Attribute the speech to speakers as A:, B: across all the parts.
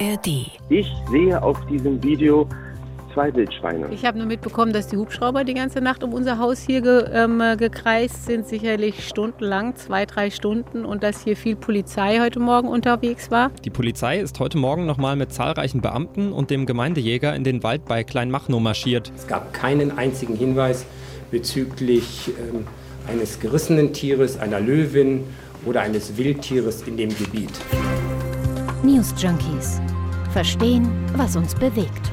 A: ARD.
B: Ich sehe auf diesem Video zwei Wildschweine.
C: Ich habe nur mitbekommen, dass die Hubschrauber die ganze Nacht um unser Haus hier ge, ähm, gekreist sind, sicherlich stundenlang, zwei, drei Stunden, und dass hier viel Polizei heute Morgen unterwegs war.
D: Die Polizei ist heute Morgen nochmal mit zahlreichen Beamten und dem Gemeindejäger in den Wald bei Kleinmachnow marschiert.
E: Es gab keinen einzigen Hinweis bezüglich ähm, eines gerissenen Tieres, einer Löwin oder eines Wildtieres in dem Gebiet.
A: News Junkies. Verstehen, was uns bewegt.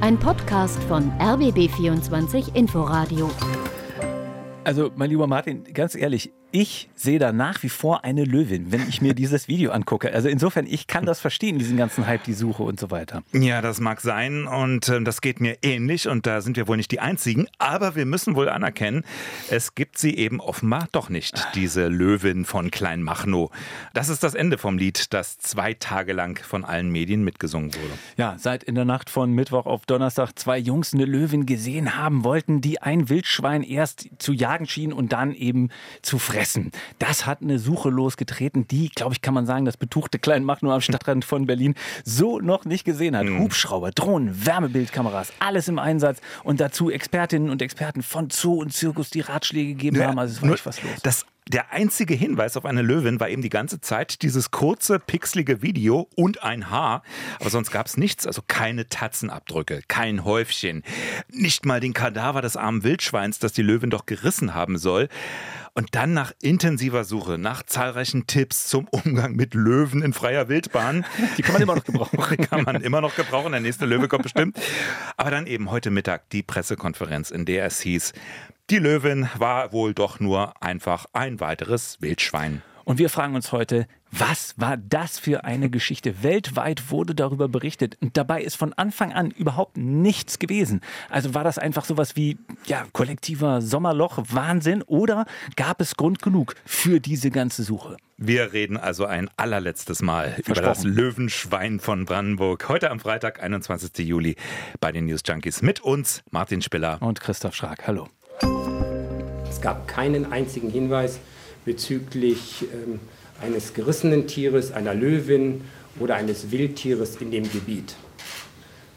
A: Ein Podcast von RBB24 Inforadio.
F: Also, mein lieber Martin, ganz ehrlich, ich sehe da nach wie vor eine Löwin, wenn ich mir dieses Video angucke. Also insofern, ich kann das verstehen, diesen ganzen Hype, die Suche und so weiter.
G: Ja, das mag sein und äh, das geht mir ähnlich und da sind wir wohl nicht die Einzigen. Aber wir müssen wohl anerkennen, es gibt sie eben offenbar doch nicht, diese Löwin von Kleinmachnow. Das ist das Ende vom Lied, das zwei Tage lang von allen Medien mitgesungen wurde.
F: Ja, seit in der Nacht von Mittwoch auf Donnerstag zwei Jungs eine Löwin gesehen haben wollten, die ein Wildschwein erst zu jagen schien und dann eben zu fressen fressen. Das hat eine Suche losgetreten, die, glaube ich, kann man sagen, das betuchte Kleinmachnow am Stadtrand von Berlin so noch nicht gesehen hat. Mhm. Hubschrauber, Drohnen, Wärmebildkameras, alles im Einsatz und dazu Expertinnen und Experten von Zoo und Zirkus, die Ratschläge gegeben ja, haben. Also es war nicht was los.
G: Das der einzige Hinweis auf eine Löwin war eben die ganze Zeit dieses kurze, pixelige Video und ein Haar. Aber sonst gab es nichts, also keine Tatzenabdrücke, kein Häufchen, nicht mal den Kadaver des armen Wildschweins, das die Löwin doch gerissen haben soll. Und dann nach intensiver Suche, nach zahlreichen Tipps zum Umgang mit Löwen in freier Wildbahn.
F: Die kann man immer noch gebrauchen.
G: Die kann man immer noch gebrauchen. Der nächste Löwe kommt bestimmt. Aber dann eben heute Mittag die Pressekonferenz, in der es hieß, die Löwin war wohl doch nur einfach ein weiteres Wildschwein.
F: Und wir fragen uns heute, was war das für eine Geschichte? Weltweit wurde darüber berichtet und dabei ist von Anfang an überhaupt nichts gewesen. Also war das einfach sowas wie ja, kollektiver Sommerloch, Wahnsinn oder gab es Grund genug für diese ganze Suche?
G: Wir reden also ein allerletztes Mal über das Löwenschwein von Brandenburg. Heute am Freitag, 21. Juli bei den News Junkies. Mit uns Martin Spiller
F: und Christoph Schrag. Hallo.
E: Es gab keinen einzigen Hinweis bezüglich ähm, eines gerissenen Tieres, einer Löwin oder eines Wildtieres in dem Gebiet.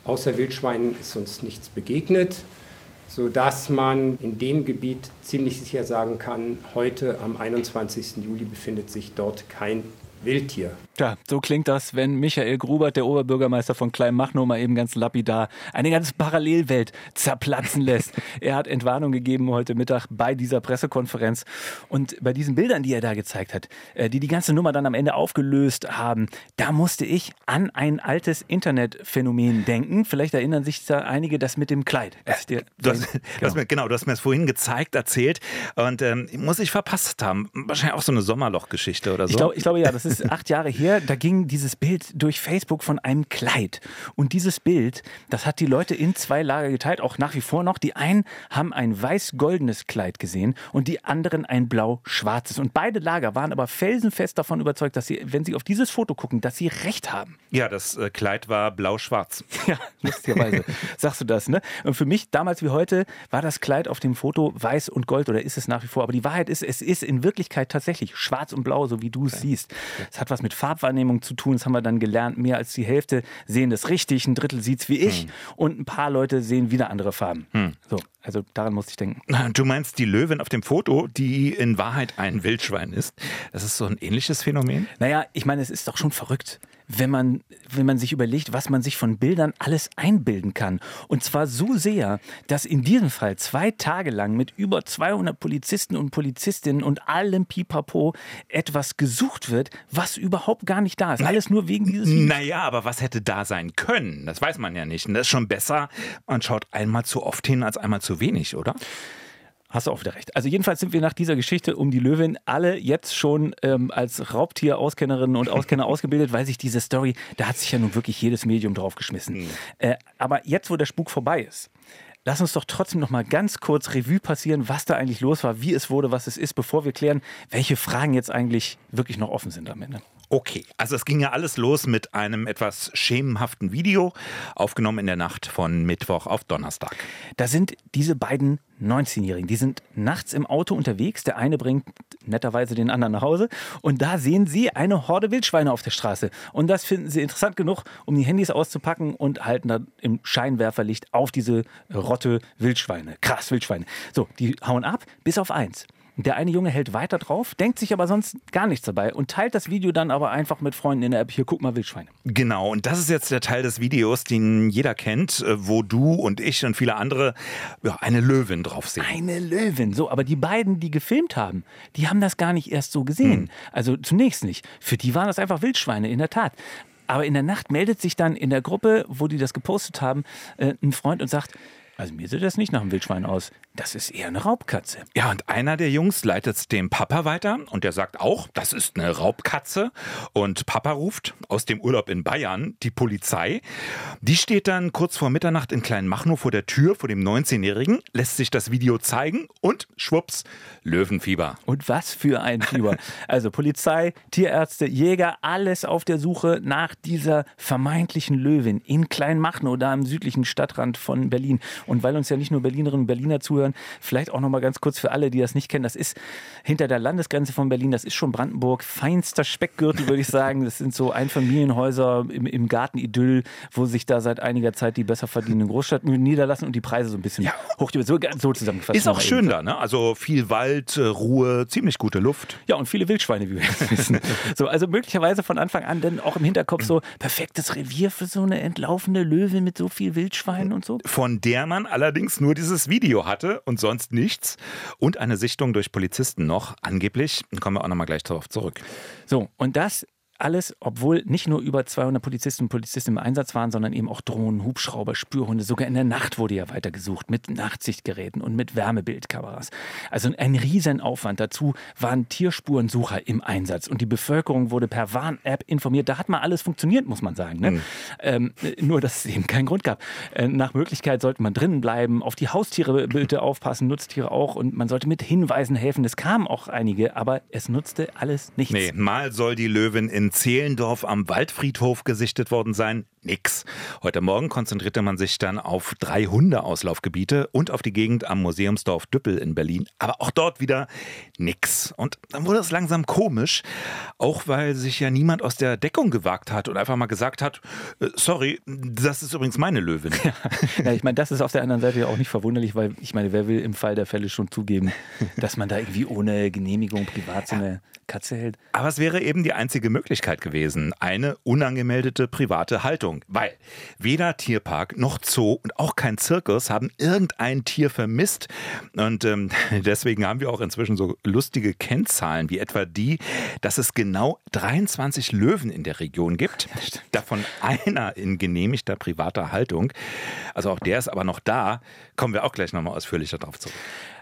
E: Außer Wildschweinen ist uns nichts begegnet, sodass man in dem Gebiet ziemlich sicher sagen kann, heute am 21. Juli befindet sich dort kein Wildtier.
F: Ja, so klingt das, wenn Michael Grubert, der Oberbürgermeister von Kleinmachnow, mal eben ganz lapidar eine ganze Parallelwelt zerplatzen lässt. er hat Entwarnung gegeben heute Mittag bei dieser Pressekonferenz. Und bei diesen Bildern, die er da gezeigt hat, äh, die die ganze Nummer dann am Ende aufgelöst haben, da musste ich an ein altes Internetphänomen denken. Vielleicht erinnern sich da einige das mit dem Kleid.
G: Dir, du hast, genau. Du hast mir, genau, du hast mir das vorhin gezeigt, erzählt und ähm, muss ich verpasst haben. Wahrscheinlich auch so eine Sommerlochgeschichte oder so.
F: Ich, glaub, ich glaube ja, das ist acht Jahre her her, da ging dieses Bild durch Facebook von einem Kleid. Und dieses Bild, das hat die Leute in zwei Lager geteilt, auch nach wie vor noch. Die einen haben ein weiß-goldenes Kleid gesehen und die anderen ein blau-schwarzes. Und beide Lager waren aber felsenfest davon überzeugt, dass sie, wenn sie auf dieses Foto gucken, dass sie recht haben.
G: Ja, das äh, Kleid war blau-schwarz.
F: Ja, lustigerweise sagst du das, ne? Und für mich, damals wie heute, war das Kleid auf dem Foto weiß und gold oder ist es nach wie vor. Aber die Wahrheit ist, es ist in Wirklichkeit tatsächlich schwarz und blau, so wie du es okay. siehst. Es hat was mit Farb Farbwahrnehmung zu tun. Das haben wir dann gelernt. Mehr als die Hälfte sehen das richtig, ein Drittel sieht es wie ich hm. und ein paar Leute sehen wieder andere Farben. Hm. So, also daran musste ich denken.
G: Du meinst die Löwin auf dem Foto, die in Wahrheit ein Wildschwein ist. Das ist so ein ähnliches Phänomen?
F: Naja, ich meine, es ist doch schon verrückt wenn man, wenn man sich überlegt, was man sich von Bildern alles einbilden kann. Und zwar so sehr, dass in diesem Fall zwei Tage lang mit über 200 Polizisten und Polizistinnen und allem Pipapo etwas gesucht wird, was überhaupt gar nicht da ist. Alles nur wegen dieses
G: Videos. Naja, aber was hätte da sein können? Das weiß man ja nicht. Und das ist schon besser, man schaut einmal zu oft hin als einmal zu wenig, oder?
F: Hast du auch wieder recht. Also jedenfalls sind wir nach dieser Geschichte um die Löwin alle jetzt schon ähm, als Raubtier-Auskennerinnen und Auskenner ausgebildet, weil sich diese Story, da hat sich ja nun wirklich jedes Medium draufgeschmissen. Mhm. Äh, aber jetzt, wo der Spuk vorbei ist, Lass uns doch trotzdem noch mal ganz kurz Revue passieren, was da eigentlich los war, wie es wurde, was es ist, bevor wir klären, welche Fragen jetzt eigentlich wirklich noch offen sind am Ende.
G: Okay, also es ging ja alles los mit einem etwas schemenhaften Video, aufgenommen in der Nacht von Mittwoch auf Donnerstag.
F: Da sind diese beiden 19-Jährigen. Die sind nachts im Auto unterwegs. Der eine bringt netterweise den anderen nach Hause. Und da sehen sie eine Horde Wildschweine auf der Straße. Und das finden sie interessant genug, um die Handys auszupacken und halten dann im Scheinwerferlicht auf diese Rotte Wildschweine. Krass, Wildschweine. So, die hauen ab, bis auf eins. Der eine Junge hält weiter drauf, denkt sich aber sonst gar nichts dabei und teilt das Video dann aber einfach mit Freunden in der App. Hier, guck mal, Wildschweine.
G: Genau, und das ist jetzt der Teil des Videos, den jeder kennt, äh, wo du und ich und viele andere ja, eine Löwin drauf sehen.
F: Eine Löwin, so, aber die beiden, die gefilmt haben, die haben das gar nicht erst so gesehen. Hm. Also zunächst nicht. Für die waren das einfach Wildschweine, in der Tat. Aber in der Nacht meldet sich dann in der Gruppe, wo die das gepostet haben, äh, ein Freund und sagt, also mir sieht das nicht nach einem Wildschwein aus. Das ist eher eine Raubkatze.
G: Ja, und einer der Jungs leitet es dem Papa weiter und der sagt auch, das ist eine Raubkatze. Und Papa ruft aus dem Urlaub in Bayern die Polizei. Die steht dann kurz vor Mitternacht in Kleinmachnow vor der Tür vor dem 19-Jährigen, lässt sich das Video zeigen und schwupps, Löwenfieber.
F: Und was für ein Fieber. also Polizei, Tierärzte, Jäger, alles auf der Suche nach dieser vermeintlichen Löwin in Kleinmachnow, da am südlichen Stadtrand von Berlin. Und weil uns ja nicht nur Berlinerinnen und Berliner zuhören, vielleicht auch noch mal ganz kurz für alle, die das nicht kennen, das ist hinter der Landesgrenze von Berlin, das ist schon Brandenburg, feinster Speckgürtel, würde ich sagen. Das sind so Einfamilienhäuser im, im Gartenidyll, wo sich da seit einiger Zeit die besser verdienenden Großstadtmühlen niederlassen und die Preise so ein bisschen ja. hoch, so, so zusammengefasst.
G: Ist auch schön da, ne? Also viel Wald, äh, Ruhe, ziemlich gute Luft.
F: Ja, und viele Wildschweine, wie wir jetzt wissen. so, also möglicherweise von Anfang an dann auch im Hinterkopf so perfektes Revier für so eine entlaufene Löwe mit so viel Wildschweinen und so.
G: Von der man allerdings nur dieses Video hatte und sonst nichts. Und eine Sichtung durch Polizisten noch, angeblich. Kommen wir auch nochmal gleich darauf zurück.
F: So, und das alles, obwohl nicht nur über 200 Polizisten und Polizisten im Einsatz waren, sondern eben auch Drohnen, Hubschrauber, Spürhunde. Sogar in der Nacht wurde ja weiter gesucht mit Nachtsichtgeräten und mit Wärmebildkameras. Also ein Riesenaufwand. Dazu waren Tierspurensucher im Einsatz und die Bevölkerung wurde per Warn-App informiert. Da hat mal alles funktioniert, muss man sagen. Ne? Mhm. Ähm, nur, dass es eben keinen Grund gab. Äh, nach Möglichkeit sollte man drinnen bleiben, auf die Haustiere bitte aufpassen, Nutztiere auch und man sollte mit Hinweisen helfen. Es kamen auch einige, aber es nutzte alles nichts.
G: Nee, mal soll die Löwin in in Zehlendorf am Waldfriedhof gesichtet worden sein? Nix. Heute Morgen konzentrierte man sich dann auf drei Hundeauslaufgebiete und auf die Gegend am Museumsdorf Düppel in Berlin. Aber auch dort wieder nix. Und dann wurde es langsam komisch, auch weil sich ja niemand aus der Deckung gewagt hat und einfach mal gesagt hat, äh, sorry, das ist übrigens meine Löwin.
F: Ja, ja ich meine, das ist auf der anderen Seite ja auch nicht verwunderlich, weil ich meine, wer will im Fall der Fälle schon zugeben, dass man da irgendwie ohne Genehmigung privat so eine Katze hält?
G: Aber es wäre eben die einzige Möglichkeit gewesen, eine unangemeldete private Haltung. Weil weder Tierpark noch Zoo und auch kein Zirkus haben irgendein Tier vermisst. Und ähm, deswegen haben wir auch inzwischen so lustige Kennzahlen, wie etwa die, dass es genau 23 Löwen in der Region gibt. Davon einer in genehmigter privater Haltung. Also auch der ist aber noch da. Kommen wir auch gleich nochmal ausführlicher drauf zurück.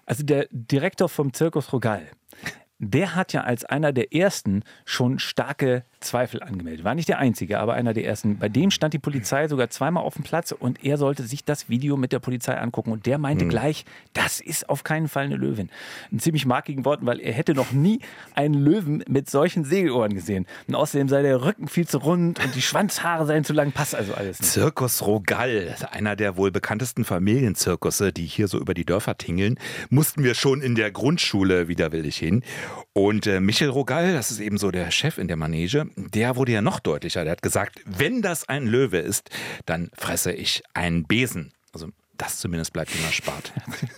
F: Also der Direktor vom Zirkus Rogal, der hat ja als einer der ersten schon starke Zweifel angemeldet. War nicht der einzige, aber einer der ersten. Bei dem stand die Polizei sogar zweimal auf dem Platz und er sollte sich das Video mit der Polizei angucken. Und der meinte mhm. gleich, das ist auf keinen Fall eine Löwin. Ein ziemlich markigen Worten, weil er hätte noch nie einen Löwen mit solchen Segelohren gesehen. Und außerdem sei der Rücken viel zu rund und die Schwanzhaare seien zu lang. Passt also alles nicht.
G: Zirkus Rogal, einer der wohl bekanntesten Familienzirkusse, die hier so über die Dörfer tingeln, mussten wir schon in der Grundschule widerwillig hin. Und äh, Michel Rogal, das ist eben so der Chef in der Manege, der wurde ja noch deutlicher. Der hat gesagt, wenn das ein Löwe ist, dann fresse ich einen Besen. Also das zumindest bleibt ihm erspart.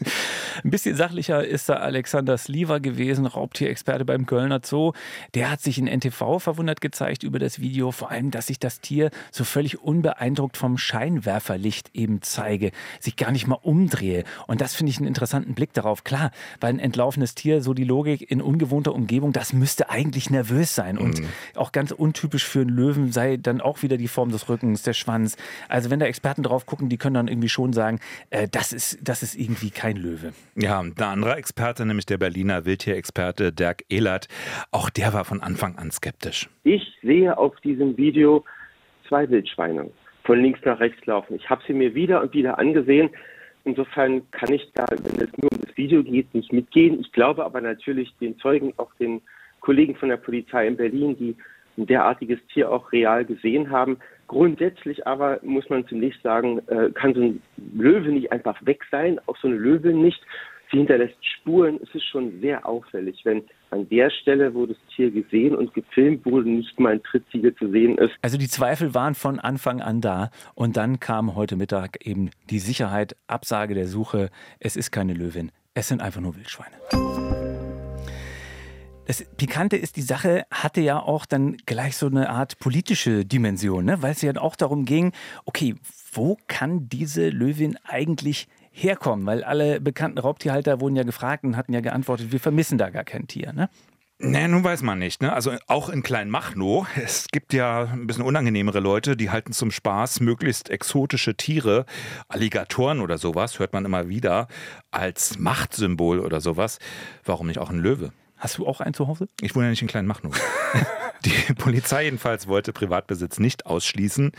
F: Ein bisschen sachlicher ist da Alexander Sliver gewesen, Raubtierexperte beim Kölner Zoo. Der hat sich in NTV verwundert gezeigt über das Video, vor allem, dass sich das Tier so völlig unbeeindruckt vom Scheinwerferlicht eben zeige, sich gar nicht mal umdrehe. Und das finde ich einen interessanten Blick darauf. Klar, weil ein entlaufenes Tier, so die Logik in ungewohnter Umgebung, das müsste eigentlich nervös sein. Und mhm. auch ganz untypisch für einen Löwen sei dann auch wieder die Form des Rückens, der Schwanz. Also wenn da Experten drauf gucken, die können dann irgendwie schon sagen, äh, das, ist, das ist irgendwie kein Löwe.
G: Ja, ein anderer Experte, nämlich der Berliner Wildtierexperte Dirk Ehlert, auch der war von Anfang an skeptisch.
B: Ich sehe auf diesem Video zwei Wildschweine von links nach rechts laufen. Ich habe sie mir wieder und wieder angesehen. Insofern kann ich da, wenn es nur um das Video geht, nicht mitgehen. Ich glaube aber natürlich den Zeugen, auch den Kollegen von der Polizei in Berlin, die ein derartiges Tier auch real gesehen haben, Grundsätzlich aber muss man zunächst sagen, äh, kann so ein Löwe nicht einfach weg sein, auch so eine Löwe nicht. sie hinterlässt Spuren. Es ist schon sehr auffällig, wenn an der Stelle, wo das Tier gesehen und gefilmt wurde, nicht mal ein Trittsiegel zu sehen ist.
F: Also die Zweifel waren von Anfang an da und dann kam heute Mittag eben die Sicherheit, Absage der Suche. Es ist keine Löwin, es sind einfach nur Wildschweine. Das Pikante ist, die Sache hatte ja auch dann gleich so eine Art politische Dimension, ne? weil es ja auch darum ging, okay, wo kann diese Löwin eigentlich herkommen? Weil alle bekannten Raubtierhalter wurden ja gefragt und hatten ja geantwortet, wir vermissen da gar kein Tier. Ne?
G: Nee, nun weiß man nicht. Ne? Also auch in Kleinmachnow, es gibt ja ein bisschen unangenehmere Leute, die halten zum Spaß möglichst exotische Tiere, Alligatoren oder sowas, hört man immer wieder, als Machtsymbol oder sowas. Warum nicht auch ein Löwe?
F: Hast du auch einen zu Hause?
G: Ich wohne ja nicht in Kleinmachnow. Die Polizei jedenfalls wollte Privatbesitz nicht ausschließen.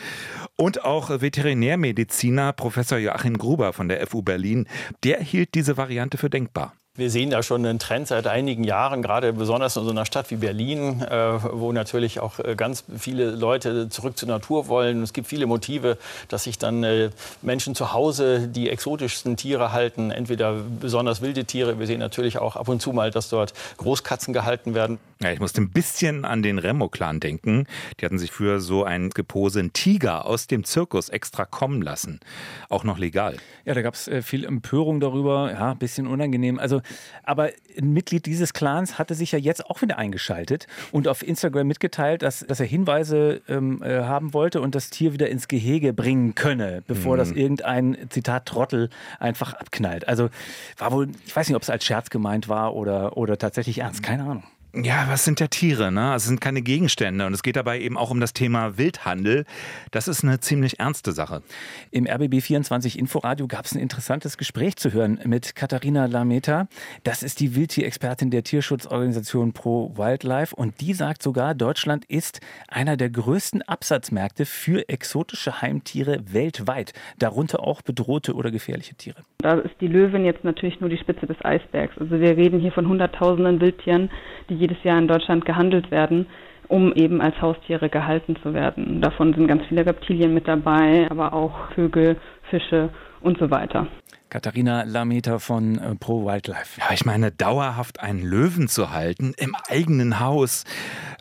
G: Und auch Veterinärmediziner Professor Joachim Gruber von der FU Berlin, der hielt diese Variante für denkbar.
H: Wir sehen da schon einen Trend seit einigen Jahren, gerade besonders in so einer Stadt wie Berlin, äh, wo natürlich auch äh, ganz viele Leute zurück zur Natur wollen. Es gibt viele Motive, dass sich dann äh, Menschen zu Hause die exotischsten Tiere halten, entweder besonders wilde Tiere. Wir sehen natürlich auch ab und zu mal, dass dort Großkatzen gehalten werden.
G: Ja, ich musste ein bisschen an den Remo-Clan denken. Die hatten sich für so einen geposenen Tiger aus dem Zirkus extra kommen lassen. Auch noch legal.
F: Ja, da gab es viel Empörung darüber. Ja, ein bisschen unangenehm. Also aber ein Mitglied dieses Clans hatte sich ja jetzt auch wieder eingeschaltet und auf Instagram mitgeteilt, dass, dass er Hinweise ähm, äh, haben wollte und das Tier wieder ins Gehege bringen könne, bevor mhm. das irgendein Zitat Trottel einfach abknallt. Also war wohl, ich weiß nicht, ob es als Scherz gemeint war oder, oder tatsächlich ernst, keine Ahnung.
G: Ja, was sind ja Tiere? Ne? Also es sind keine Gegenstände. Und es geht dabei eben auch um das Thema Wildhandel. Das ist eine ziemlich ernste Sache.
F: Im RBB 24 Inforadio gab es ein interessantes Gespräch zu hören mit Katharina Lameta. Das ist die Wildtierexpertin der Tierschutzorganisation Pro Wildlife. Und die sagt sogar, Deutschland ist einer der größten Absatzmärkte für exotische Heimtiere weltweit. Darunter auch bedrohte oder gefährliche Tiere.
I: Da ist die Löwin jetzt natürlich nur die Spitze des Eisbergs. Also wir reden hier von Hunderttausenden Wildtieren, die jedes Jahr in Deutschland gehandelt werden, um eben als Haustiere gehalten zu werden. Davon sind ganz viele Reptilien mit dabei, aber auch Vögel, Fische und so weiter.
F: Katharina Lameter von äh, Pro Wildlife.
G: Ja, ich meine, dauerhaft einen Löwen zu halten im eigenen Haus.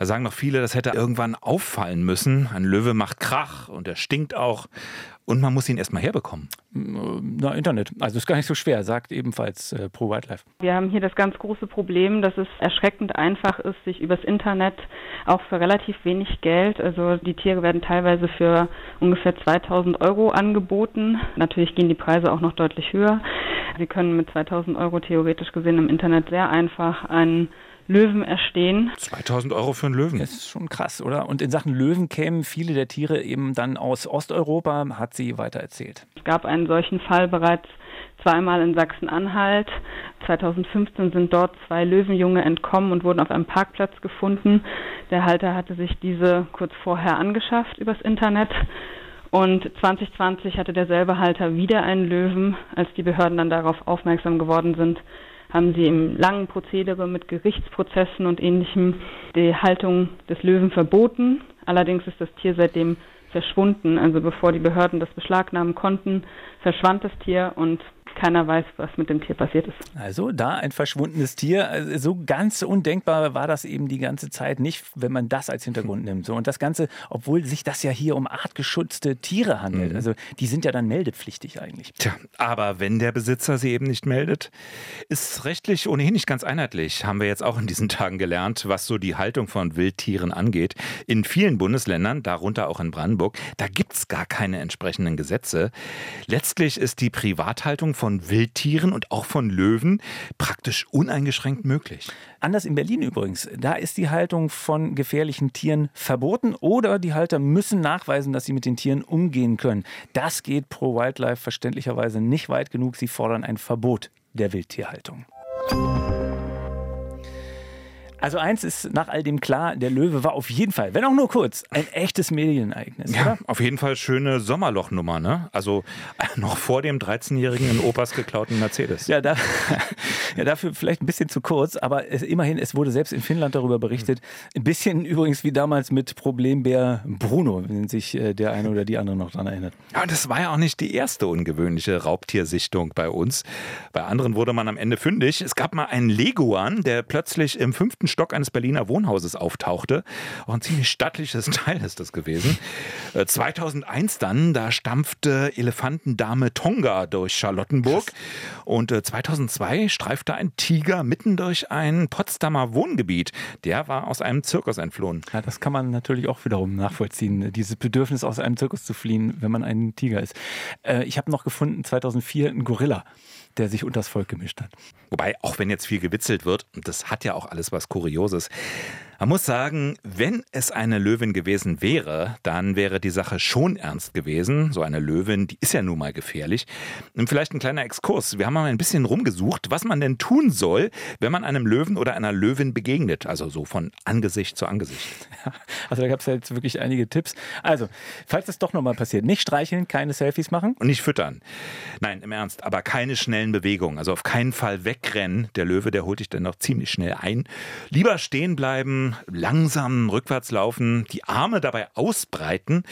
G: Da sagen noch viele, das hätte irgendwann auffallen müssen. Ein Löwe macht Krach und er stinkt auch. Und man muss ihn erstmal herbekommen.
F: Na, Internet. Also ist gar nicht so schwer, sagt ebenfalls äh, Pro Wildlife.
I: Wir haben hier das ganz große Problem, dass es erschreckend einfach ist, sich übers Internet auch für relativ wenig Geld, also die Tiere werden teilweise für ungefähr 2000 Euro angeboten. Natürlich gehen die Preise auch noch deutlich höher. Sie können mit 2000 Euro theoretisch gesehen im Internet sehr einfach einen Löwen erstehen.
G: 2000 Euro für einen Löwen.
F: Das ist schon krass, oder? Und in Sachen Löwen kämen viele der Tiere eben dann aus Osteuropa, hat sie weiter erzählt.
I: Es gab einen solchen Fall bereits zweimal in Sachsen-Anhalt. 2015 sind dort zwei Löwenjunge entkommen und wurden auf einem Parkplatz gefunden. Der Halter hatte sich diese kurz vorher angeschafft übers Internet. Und 2020 hatte derselbe Halter wieder einen Löwen. Als die Behörden dann darauf aufmerksam geworden sind, haben sie im langen Prozedere mit Gerichtsprozessen und ähnlichem die Haltung des Löwen verboten. Allerdings ist das Tier seitdem verschwunden. Also bevor die Behörden das beschlagnahmen konnten, verschwand das Tier und keiner weiß, was mit dem Tier passiert ist.
F: Also da ein verschwundenes Tier. Also so ganz undenkbar war das eben die ganze Zeit nicht, wenn man das als Hintergrund nimmt. So, und das Ganze, obwohl sich das ja hier um artgeschützte Tiere handelt. Mhm. Also die sind ja dann meldepflichtig eigentlich.
G: Tja, aber wenn der Besitzer sie eben nicht meldet, ist rechtlich ohnehin nicht ganz einheitlich. Haben wir jetzt auch in diesen Tagen gelernt, was so die Haltung von Wildtieren angeht. In vielen Bundesländern, darunter auch in Brandenburg, da gibt es gar keine entsprechenden Gesetze. Letztlich ist die Privathaltung von Wildtieren und auch von Löwen praktisch uneingeschränkt möglich.
F: Anders in Berlin übrigens. Da ist die Haltung von gefährlichen Tieren verboten oder die Halter müssen nachweisen, dass sie mit den Tieren umgehen können. Das geht pro Wildlife verständlicherweise nicht weit genug. Sie fordern ein Verbot der Wildtierhaltung. Also eins ist nach all dem klar, der Löwe war auf jeden Fall, wenn auch nur kurz, ein echtes Medienereignis,
G: Ja,
F: oder?
G: auf jeden Fall schöne Sommerlochnummer, ne? Also äh, noch vor dem 13-jährigen in Opas geklauten Mercedes.
F: Ja, da, ja, dafür vielleicht ein bisschen zu kurz, aber es, immerhin, es wurde selbst in Finnland darüber berichtet. Ein bisschen übrigens wie damals mit Problembär Bruno, wenn sich äh, der eine oder die andere noch dran erinnert.
G: Ja, und das war ja auch nicht die erste ungewöhnliche Raubtiersichtung bei uns. Bei anderen wurde man am Ende fündig. Es gab mal einen Leguan, der plötzlich im fünften Stock eines Berliner Wohnhauses auftauchte. Auch ein ziemlich stattliches Teil ist das gewesen. Äh, 2001 dann, da stampfte Elefantendame Tonga durch Charlottenburg. Und äh, 2002 streifte ein Tiger mitten durch ein Potsdamer Wohngebiet. Der war aus einem Zirkus entflohen.
F: Ja, das kann man natürlich auch wiederum nachvollziehen, dieses Bedürfnis aus einem Zirkus zu fliehen, wenn man ein Tiger ist. Äh, ich habe noch gefunden, 2004 ein Gorilla, der sich unters Volk gemischt hat.
G: Wobei, auch wenn jetzt viel gewitzelt wird, das hat ja auch alles was Kurioses, man muss sagen, wenn es eine Löwin gewesen wäre, dann wäre die Sache schon ernst gewesen. So eine Löwin, die ist ja nun mal gefährlich. Und vielleicht ein kleiner Exkurs. Wir haben mal ein bisschen rumgesucht, was man denn tun soll, wenn man einem Löwen oder einer Löwin begegnet. Also so von Angesicht zu Angesicht.
F: Also da gab es ja jetzt wirklich einige Tipps. Also, falls das doch nochmal passiert, nicht streicheln, keine Selfies machen.
G: Und nicht füttern. Nein, im Ernst, aber keine schnellen Bewegungen. Also auf keinen Fall wegrennen. Der Löwe, der holt dich dann noch ziemlich schnell ein. Lieber stehen bleiben, langsam rückwärts laufen, die Arme dabei ausbreiten,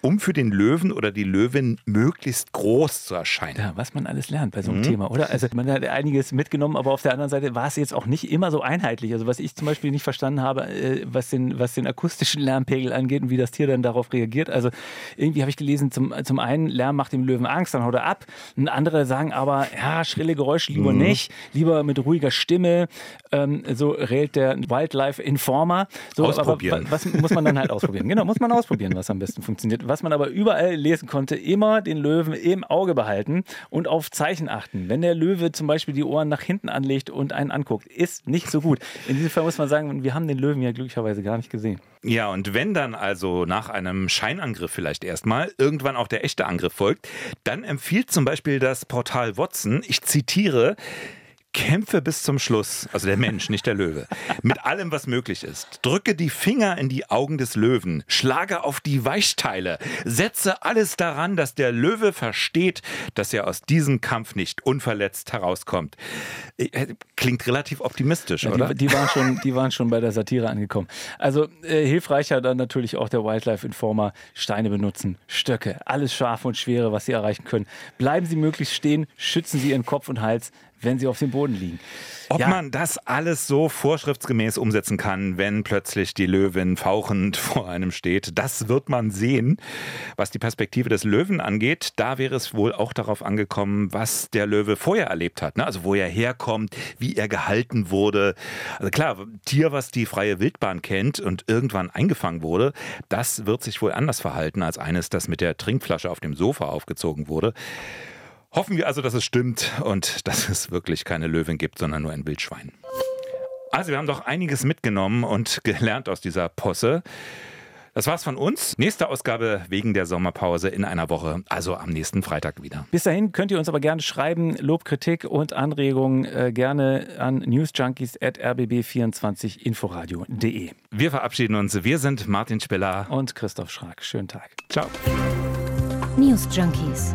G: um für den Löwen oder die Löwin möglichst groß zu erscheinen.
F: Ja, was man alles lernt bei so einem
G: Mhm.
F: Thema, oder? Also man hat einiges mitgenommen, aber auf der anderen Seite war es jetzt auch nicht immer so einheitlich. Also was ich zum Beispiel nicht verstanden habe, äh, was den, was den akustischen Lärmpegel angeht und wie das Tier dann darauf reagiert. Also irgendwie habe ich gelesen, zum, zum einen Lärm macht dem Löwen Angst, dann haut er ab. Und andere sagen aber, ja, schrille Geräusche lieber
G: Mhm.
F: nicht, lieber mit ruhiger Stimme. Ähm, so rät der Wildlife Informer. So,
G: Ausprobieren.
F: Was muss man dann halt ausprobieren? Genau, muss man ausprobieren, was am besten funktioniert. Was man aber überall lesen konnte, immer den Löwen im Auge behalten und auf Zeichen achten. Wenn der Löwe zum Beispiel die Ohren nach hinten anlegt und einen anguckt, ist nicht so gut. In diesem Fall muss man sagen, wir haben den Löwen ja glücklicherweise gar nicht gesehen.
G: Ja, und wenn dann also nach einem Scheinangriff vielleicht erstmal irgendwann auch der echte Angriff folgt, dann empfiehlt zum Beispiel das Portal Watson, ich zitiere, Kämpfe bis zum Schluss, also der Mensch, nicht der Löwe, mit allem, was möglich ist. Drücke die Finger in die Augen des Löwen, schlage auf die Weichteile, setze alles daran, dass der Löwe versteht, dass er aus diesem Kampf nicht unverletzt herauskommt. Äh, Klingt relativ optimistisch,
F: Ja,
G: oder?
F: die, die, waren schon, die waren schon bei der Satire angekommen. Also äh, hilfreicher dann natürlich auch der Wildlife Informer. Steine benutzen, Stöcke, alles scharfe und schwere, was sie erreichen können. Bleiben Sie möglichst stehen, schützen Sie Ihren Kopf und Hals, wenn Sie auf dem Boden liegen.
G: Ob
F: Ja.
G: man das alles so vorschriftsgemäß umsetzen kann, wenn plötzlich die Löwin fauchend vor einem steht, das wird man sehen. Was die Perspektive des Löwen angeht, da wäre es wohl auch darauf angekommen, was der Löwe vorher erlebt hat. Ne? Also wo er herkommt, wie er gehalten wurde. Also klar, Tier, was die freie Wildbahn kennt und irgendwann eingefangen wurde, das wird sich wohl anders verhalten als eines, das mit der Trinkflasche auf dem Sofa aufgezogen wurde. Hoffen wir also, dass es stimmt und dass es wirklich keine Löwin gibt, sondern nur ein Wildschwein. Also wir haben doch einiges mitgenommen und gelernt aus dieser Posse. Das war's von uns. Nächste Ausgabe wegen der Sommerpause in einer Woche, also am nächsten Freitag wieder.
F: Bis dahin könnt ihr uns aber gerne schreiben, Lob, Kritik und Anregungen äh, gerne an newsjunkies.rbb24inforadio.de.
G: Wir verabschieden uns. Wir sind Martin Spiller
F: und Christoph Schrag. Schönen Tag.
G: Ciao.
A: News Junkies.